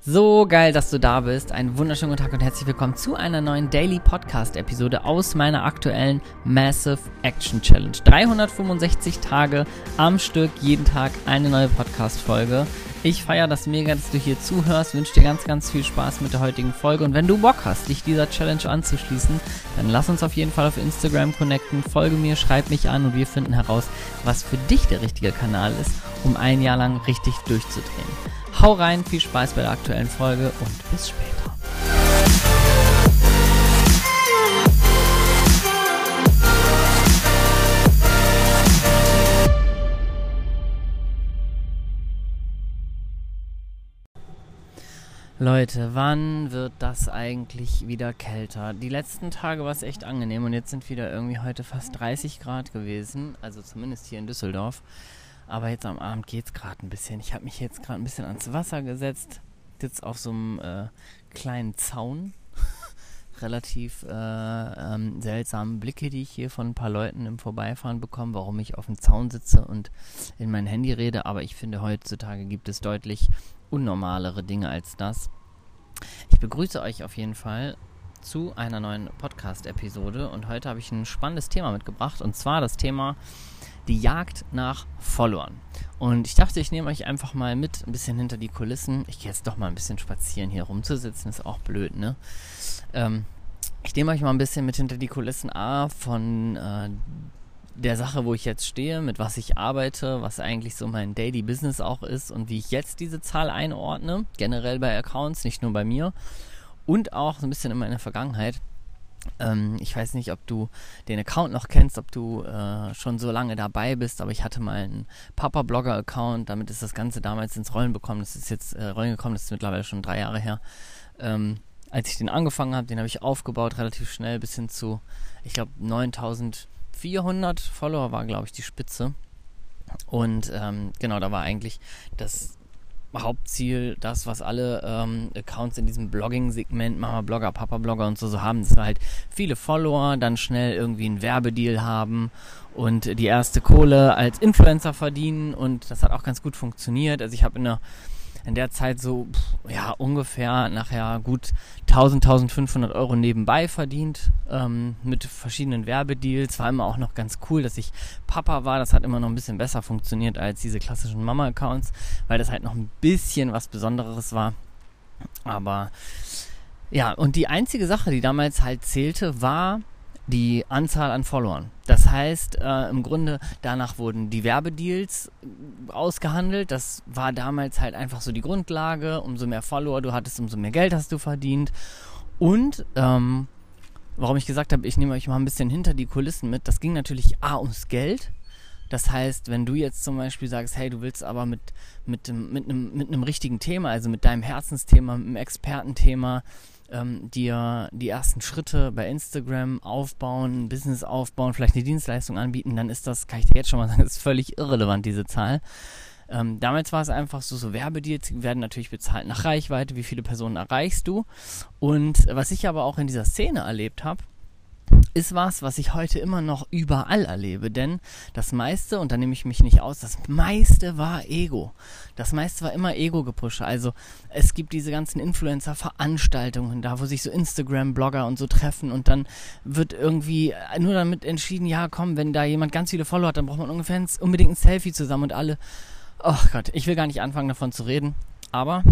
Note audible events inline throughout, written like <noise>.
So geil, dass du da bist. Einen wunderschönen guten Tag und herzlich willkommen zu einer neuen Daily Podcast Episode aus meiner aktuellen Massive Action Challenge. 365 Tage am Stück, jeden Tag eine neue Podcast Folge. Ich feiere das mega, dass du hier zuhörst, wünsche dir ganz, ganz viel Spaß mit der heutigen Folge und wenn du Bock hast, dich dieser Challenge anzuschließen, dann lass uns auf jeden Fall auf Instagram connecten, folge mir, schreib mich an und wir finden heraus, was für dich der richtige Kanal ist, um ein Jahr lang richtig durchzudrehen. Hau rein, viel Spaß bei der aktuellen Folge und bis später. Leute, wann wird das eigentlich wieder kälter? Die letzten Tage war es echt angenehm und jetzt sind wieder irgendwie heute fast 30 Grad gewesen, also zumindest hier in Düsseldorf. Aber jetzt am Abend geht es gerade ein bisschen. Ich habe mich jetzt gerade ein bisschen ans Wasser gesetzt, sitze auf so einem äh, kleinen Zaun. Relativ äh, ähm, seltsame Blicke, die ich hier von ein paar Leuten im Vorbeifahren bekomme, warum ich auf dem Zaun sitze und in mein Handy rede. Aber ich finde, heutzutage gibt es deutlich unnormalere Dinge als das. Ich begrüße euch auf jeden Fall zu einer neuen Podcast-Episode und heute habe ich ein spannendes Thema mitgebracht und zwar das Thema die Jagd nach Followern. Und ich dachte, ich nehme euch einfach mal mit, ein bisschen hinter die Kulissen. Ich gehe jetzt doch mal ein bisschen spazieren, hier rumzusitzen, ist auch blöd, ne? Ähm, ich nehme euch mal ein bisschen mit hinter die Kulissen A von äh, der Sache, wo ich jetzt stehe, mit was ich arbeite, was eigentlich so mein Daily Business auch ist und wie ich jetzt diese Zahl einordne, generell bei Accounts, nicht nur bei mir und auch so ein bisschen in meiner Vergangenheit. Ähm, ich weiß nicht, ob du den Account noch kennst, ob du äh, schon so lange dabei bist, aber ich hatte mal einen Papa-Blogger-Account, damit ist das Ganze damals ins Rollen bekommen. Das ist jetzt äh, Rollen gekommen, das ist mittlerweile schon drei Jahre her. Ähm, als ich den angefangen habe, den habe ich aufgebaut, relativ schnell bis hin zu, ich glaube, 9400 Follower war, glaube ich, die Spitze. Und ähm, genau, da war eigentlich das Hauptziel, das, was alle ähm, Accounts in diesem Blogging-Segment, Mama Blogger, Papa Blogger und so, so haben, dass wir halt viele Follower, dann schnell irgendwie einen Werbedeal haben und die erste Kohle als Influencer verdienen und das hat auch ganz gut funktioniert. Also ich habe in der in der Zeit so, ja, ungefähr nachher gut 1000, 1500 Euro nebenbei verdient ähm, mit verschiedenen Werbedeals. War immer auch noch ganz cool, dass ich Papa war. Das hat immer noch ein bisschen besser funktioniert als diese klassischen Mama-Accounts, weil das halt noch ein bisschen was Besonderes war. Aber ja, und die einzige Sache, die damals halt zählte, war die Anzahl an Followern. Das heißt, äh, im Grunde danach wurden die Werbedeals ausgehandelt. Das war damals halt einfach so die Grundlage. Umso mehr Follower du hattest, umso mehr Geld hast du verdient. Und ähm, warum ich gesagt habe, ich nehme euch mal ein bisschen hinter die Kulissen mit, das ging natürlich A ums Geld. Das heißt, wenn du jetzt zum Beispiel sagst, hey, du willst aber mit, mit, mit, einem, mit einem richtigen Thema, also mit deinem Herzensthema, mit einem Expertenthema, ähm, dir die ersten Schritte bei Instagram aufbauen, ein Business aufbauen, vielleicht eine Dienstleistung anbieten, dann ist das, kann ich dir jetzt schon mal sagen, <laughs> ist völlig irrelevant, diese Zahl. Ähm, damals war es einfach so, so Werbedeals werden natürlich bezahlt nach Reichweite, wie viele Personen erreichst du. Und was ich aber auch in dieser Szene erlebt habe, ist was, was ich heute immer noch überall erlebe. Denn das meiste, und da nehme ich mich nicht aus, das meiste war Ego. Das meiste war immer Ego-Gepusche. Also es gibt diese ganzen Influencer-Veranstaltungen, da wo sich so Instagram-Blogger und so treffen und dann wird irgendwie nur damit entschieden, ja komm, wenn da jemand ganz viele Follower hat, dann braucht man ungefähr unbedingt ein Selfie zusammen und alle. Oh Gott, ich will gar nicht anfangen davon zu reden. Aber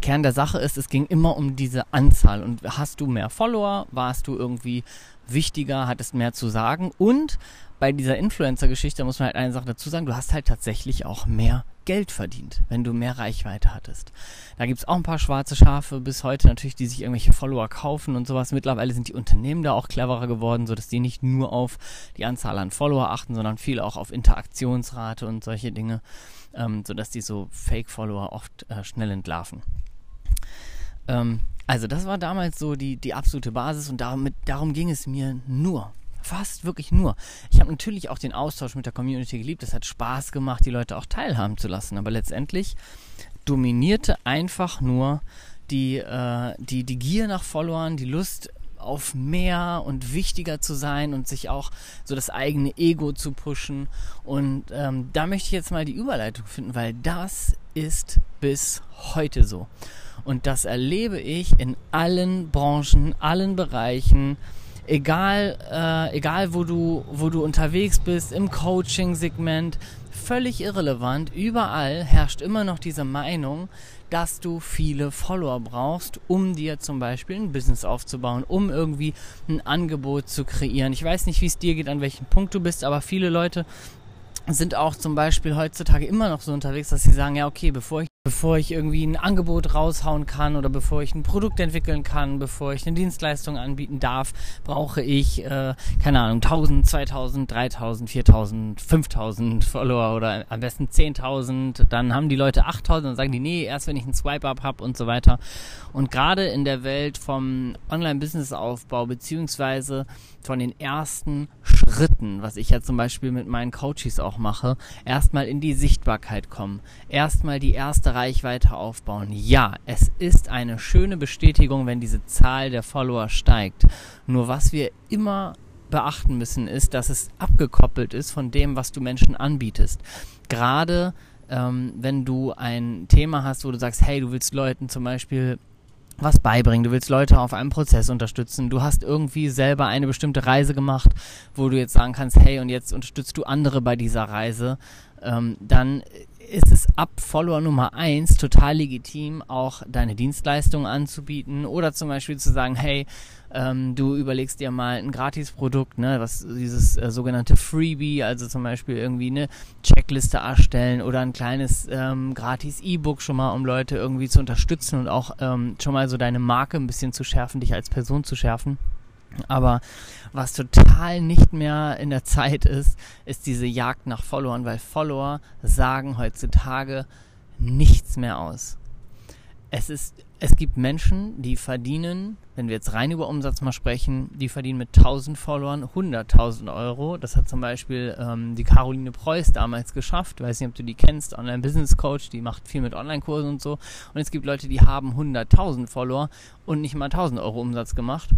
Kern der Sache ist, es ging immer um diese Anzahl. Und hast du mehr Follower, warst du irgendwie wichtiger, hattest mehr zu sagen. Und bei dieser Influencer-Geschichte muss man halt eine Sache dazu sagen, du hast halt tatsächlich auch mehr Geld verdient, wenn du mehr Reichweite hattest. Da gibt's auch ein paar schwarze Schafe bis heute natürlich, die sich irgendwelche Follower kaufen und sowas. Mittlerweile sind die Unternehmen da auch cleverer geworden, sodass die nicht nur auf die Anzahl an Follower achten, sondern viel auch auf Interaktionsrate und solche Dinge, ähm, sodass die so Fake-Follower oft äh, schnell entlarven. Ähm, also das war damals so die, die absolute Basis und damit, darum ging es mir nur. Fast wirklich nur. Ich habe natürlich auch den Austausch mit der Community geliebt. Es hat Spaß gemacht, die Leute auch teilhaben zu lassen. Aber letztendlich dominierte einfach nur die, äh, die, die Gier nach Followern, die Lust auf mehr und wichtiger zu sein und sich auch so das eigene Ego zu pushen. Und ähm, da möchte ich jetzt mal die Überleitung finden, weil das ist bis heute so. Und das erlebe ich in allen Branchen, allen Bereichen, egal, äh, egal wo du, wo du unterwegs bist, im Coaching-Segment, völlig irrelevant. Überall herrscht immer noch diese Meinung, dass du viele Follower brauchst, um dir zum Beispiel ein Business aufzubauen, um irgendwie ein Angebot zu kreieren. Ich weiß nicht, wie es dir geht, an welchem Punkt du bist, aber viele Leute sind auch zum Beispiel heutzutage immer noch so unterwegs, dass sie sagen, ja, okay, bevor ich bevor ich irgendwie ein Angebot raushauen kann oder bevor ich ein Produkt entwickeln kann, bevor ich eine Dienstleistung anbieten darf, brauche ich, äh, keine Ahnung, 1000, 2000, 3000, 4000, 5000 Follower oder am besten 10.000. Dann haben die Leute 8000 und sagen die, nee, erst wenn ich einen Swipe-Up habe und so weiter. Und gerade in der Welt vom Online-Business-Aufbau beziehungsweise von den ersten Schritten, was ich ja zum Beispiel mit meinen Coaches auch mache, erstmal in die Sichtbarkeit kommen, erstmal die erste Reichweite aufbauen. Ja, es ist eine schöne Bestätigung, wenn diese Zahl der Follower steigt. Nur was wir immer beachten müssen, ist, dass es abgekoppelt ist von dem, was du Menschen anbietest. Gerade ähm, wenn du ein Thema hast, wo du sagst, hey, du willst Leuten zum Beispiel was beibringen, du willst Leute auf einem Prozess unterstützen, du hast irgendwie selber eine bestimmte Reise gemacht, wo du jetzt sagen kannst, hey, und jetzt unterstützt du andere bei dieser Reise, ähm, dann ist es ab Follower Nummer eins total legitim, auch deine Dienstleistungen anzubieten oder zum Beispiel zu sagen, hey, ähm, du überlegst dir mal ein Gratisprodukt, ne, was dieses äh, sogenannte Freebie, also zum Beispiel irgendwie eine Checkliste erstellen oder ein kleines ähm, gratis E-Book schon mal, um Leute irgendwie zu unterstützen und auch ähm, schon mal so deine Marke ein bisschen zu schärfen, dich als Person zu schärfen. Aber was total nicht mehr in der Zeit ist, ist diese Jagd nach Followern, weil Follower sagen heutzutage nichts mehr aus. Es ist, es gibt Menschen, die verdienen, wenn wir jetzt rein über Umsatz mal sprechen, die verdienen mit 1000 Followern 100.000 Euro. Das hat zum Beispiel ähm, die Caroline Preuß damals geschafft. Weiß nicht, ob du die kennst, Online Business Coach, die macht viel mit Online-Kursen und so. Und es gibt Leute, die haben 100.000 Follower und nicht mal 1000 Euro Umsatz gemacht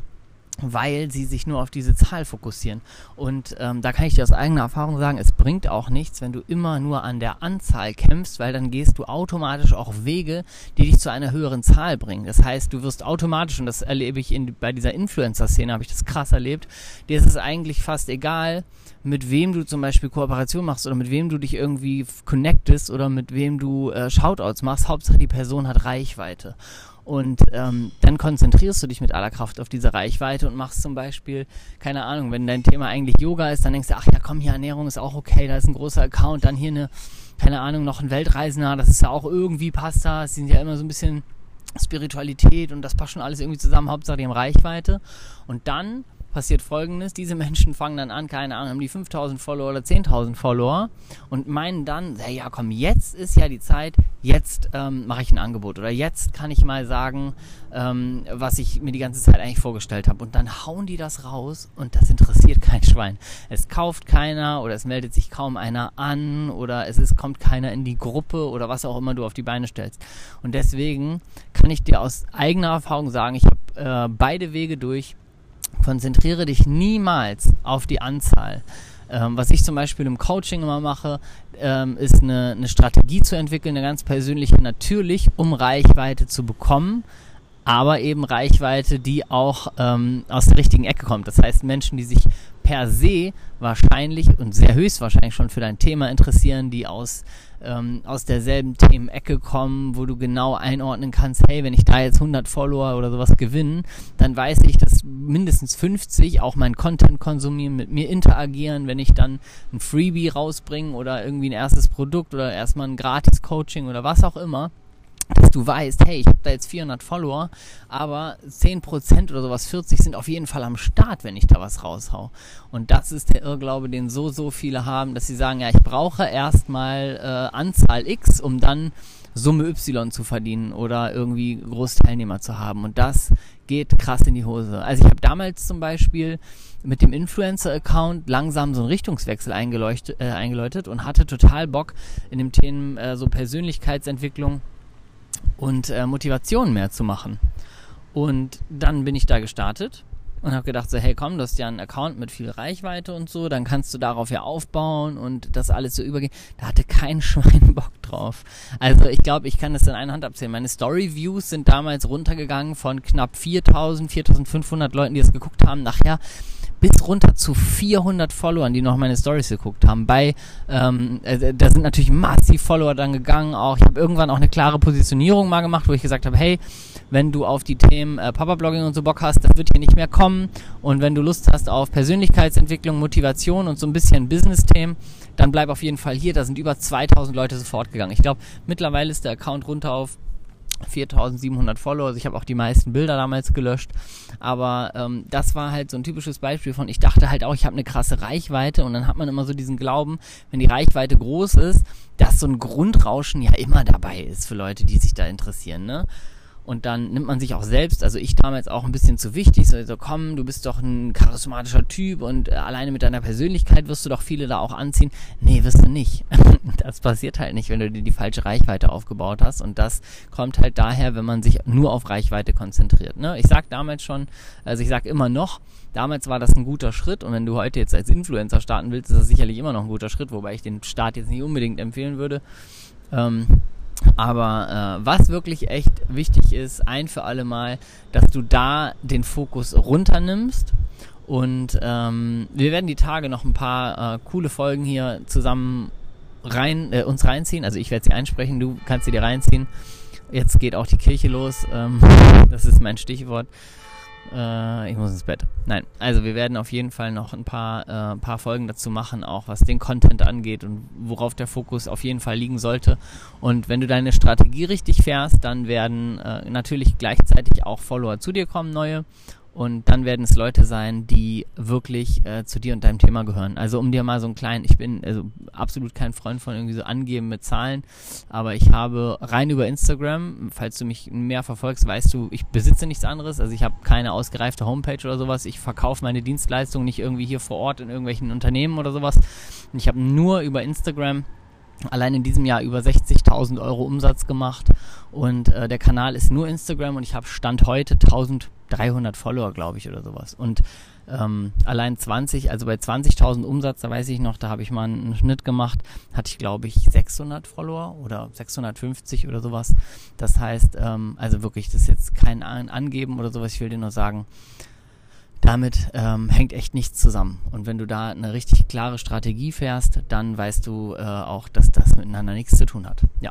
weil sie sich nur auf diese Zahl fokussieren. Und ähm, da kann ich dir aus eigener Erfahrung sagen, es bringt auch nichts, wenn du immer nur an der Anzahl kämpfst, weil dann gehst du automatisch auch Wege, die dich zu einer höheren Zahl bringen. Das heißt, du wirst automatisch, und das erlebe ich in, bei dieser Influencer-Szene, habe ich das krass erlebt, dir ist es eigentlich fast egal, mit wem du zum Beispiel Kooperation machst oder mit wem du dich irgendwie connectest oder mit wem du äh, Shoutouts machst. Hauptsache die Person hat Reichweite. Und ähm, dann konzentrierst du dich mit aller Kraft auf diese Reichweite und machst zum Beispiel, keine Ahnung, wenn dein Thema eigentlich Yoga ist, dann denkst du, ach ja, komm, hier Ernährung ist auch okay, da ist ein großer Account, dann hier eine, keine Ahnung, noch ein Weltreisender, das ist ja auch irgendwie passt da, sie sind ja immer so ein bisschen Spiritualität und das passt schon alles irgendwie zusammen, Hauptsache die haben Reichweite. Und dann passiert folgendes, diese Menschen fangen dann an, keine Ahnung, haben die 5000 Follower oder 10.000 Follower und meinen dann, ja komm, jetzt ist ja die Zeit, jetzt ähm, mache ich ein Angebot oder jetzt kann ich mal sagen, ähm, was ich mir die ganze Zeit eigentlich vorgestellt habe und dann hauen die das raus und das interessiert kein Schwein. Es kauft keiner oder es meldet sich kaum einer an oder es ist, kommt keiner in die Gruppe oder was auch immer du auf die Beine stellst. Und deswegen kann ich dir aus eigener Erfahrung sagen, ich habe äh, beide Wege durch Konzentriere dich niemals auf die Anzahl. Ähm, was ich zum Beispiel im Coaching immer mache, ähm, ist eine, eine Strategie zu entwickeln, eine ganz persönliche, natürlich, um Reichweite zu bekommen, aber eben Reichweite, die auch ähm, aus der richtigen Ecke kommt. Das heißt, Menschen, die sich per se wahrscheinlich und sehr höchstwahrscheinlich schon für dein Thema interessieren, die aus, ähm, aus derselben Themenecke kommen, wo du genau einordnen kannst, hey, wenn ich da jetzt 100 Follower oder sowas gewinne, dann weiß ich, dass mindestens 50 auch mein Content konsumieren, mit mir interagieren, wenn ich dann ein Freebie rausbringe oder irgendwie ein erstes Produkt oder erstmal ein Gratis-Coaching oder was auch immer dass du weißt, hey, ich habe da jetzt 400 Follower, aber 10% oder sowas, 40 sind auf jeden Fall am Start, wenn ich da was raushau. Und das ist der Irrglaube, den so, so viele haben, dass sie sagen, ja, ich brauche erstmal äh, Anzahl X, um dann Summe Y zu verdienen oder irgendwie Großteilnehmer zu haben. Und das geht krass in die Hose. Also ich habe damals zum Beispiel mit dem Influencer-Account langsam so einen Richtungswechsel äh, eingeläutet und hatte total Bock in dem Thema äh, so Persönlichkeitsentwicklung und äh, Motivation mehr zu machen. Und dann bin ich da gestartet und habe gedacht so, hey komm, du hast ja einen Account mit viel Reichweite und so, dann kannst du darauf ja aufbauen und das alles so übergehen. Da hatte kein <laughs> Schwein Bock drauf. Also ich glaube, ich kann das in einer Hand abzählen. Meine Story-Views sind damals runtergegangen von knapp 4000, 4500 Leuten, die es geguckt haben, nachher bis runter zu 400 Followern, die noch meine Stories geguckt haben. Bei, ähm, äh, da sind natürlich massiv Follower dann gegangen. Auch ich habe irgendwann auch eine klare Positionierung mal gemacht, wo ich gesagt habe, hey, wenn du auf die Themen äh, Papa-Blogging und so Bock hast, das wird hier nicht mehr kommen. Und wenn du Lust hast auf Persönlichkeitsentwicklung, Motivation und so ein bisschen Business-Themen, dann bleib auf jeden Fall hier. Da sind über 2000 Leute sofort gegangen. Ich glaube, mittlerweile ist der Account runter auf 4700 Follower. Also ich habe auch die meisten Bilder damals gelöscht. Aber ähm, das war halt so ein typisches Beispiel von, ich dachte halt auch, ich habe eine krasse Reichweite und dann hat man immer so diesen Glauben, wenn die Reichweite groß ist, dass so ein Grundrauschen ja immer dabei ist für Leute, die sich da interessieren. Ne? Und dann nimmt man sich auch selbst, also ich damals auch ein bisschen zu wichtig, so, so komm, du bist doch ein charismatischer Typ und äh, alleine mit deiner Persönlichkeit wirst du doch viele da auch anziehen. Nee, wirst du nicht. <laughs> das passiert halt nicht, wenn du dir die falsche Reichweite aufgebaut hast. Und das kommt halt daher, wenn man sich nur auf Reichweite konzentriert. Ne? Ich sag damals schon, also ich sag immer noch, damals war das ein guter Schritt und wenn du heute jetzt als Influencer starten willst, ist das sicherlich immer noch ein guter Schritt, wobei ich den Start jetzt nicht unbedingt empfehlen würde. Ähm, aber äh, was wirklich echt wichtig ist, ein für alle Mal, dass du da den Fokus runternimmst. Und ähm, wir werden die Tage noch ein paar äh, coole Folgen hier zusammen rein, äh, uns reinziehen. Also ich werde sie einsprechen, du kannst sie dir reinziehen. Jetzt geht auch die Kirche los. Ähm, <laughs> das ist mein Stichwort. Äh, ich muss ins Bett. Nein, also wir werden auf jeden Fall noch ein paar, äh, paar Folgen dazu machen, auch was den Content angeht und worauf der Fokus auf jeden Fall liegen sollte. Und wenn du deine Strategie richtig fährst, dann werden äh, natürlich gleichzeitig auch Follower zu dir kommen, neue. Und dann werden es Leute sein, die wirklich äh, zu dir und deinem Thema gehören. Also um dir mal so einen kleinen, ich bin also absolut kein Freund von irgendwie so angeben mit Zahlen, aber ich habe rein über Instagram, falls du mich mehr verfolgst, weißt du, ich besitze nichts anderes. Also ich habe keine ausgereifte Homepage oder sowas. Ich verkaufe meine Dienstleistungen nicht irgendwie hier vor Ort in irgendwelchen Unternehmen oder sowas. Ich habe nur über Instagram allein in diesem Jahr über 60.000 Euro Umsatz gemacht und äh, der Kanal ist nur Instagram und ich habe Stand heute 1300 Follower, glaube ich, oder sowas. Und ähm, allein 20, also bei 20.000 Umsatz, da weiß ich noch, da habe ich mal einen Schnitt gemacht, hatte ich, glaube ich, 600 Follower oder 650 oder sowas. Das heißt, ähm, also wirklich, das ist jetzt kein Angeben oder sowas, ich will dir nur sagen, damit ähm, hängt echt nichts zusammen. Und wenn du da eine richtig klare Strategie fährst, dann weißt du äh, auch, dass das miteinander nichts zu tun hat. Ja.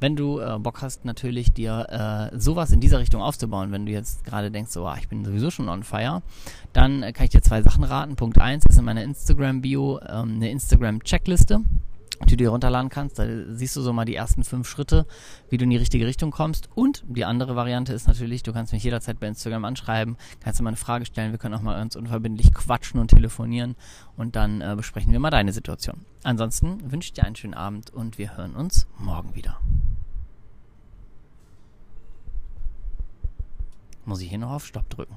Wenn du äh, Bock hast, natürlich dir äh, sowas in dieser Richtung aufzubauen, wenn du jetzt gerade denkst, so, ah, ich bin sowieso schon on fire, dann äh, kann ich dir zwei Sachen raten. Punkt eins ist in meiner Instagram-Bio ähm, eine Instagram-Checkliste die du dir runterladen kannst. Da siehst du so mal die ersten fünf Schritte, wie du in die richtige Richtung kommst. Und die andere Variante ist natürlich, du kannst mich jederzeit bei Instagram anschreiben, kannst du mal eine Frage stellen, wir können auch mal ganz unverbindlich quatschen und telefonieren und dann äh, besprechen wir mal deine Situation. Ansonsten wünsche ich dir einen schönen Abend und wir hören uns morgen wieder. Muss ich hier noch auf Stopp drücken?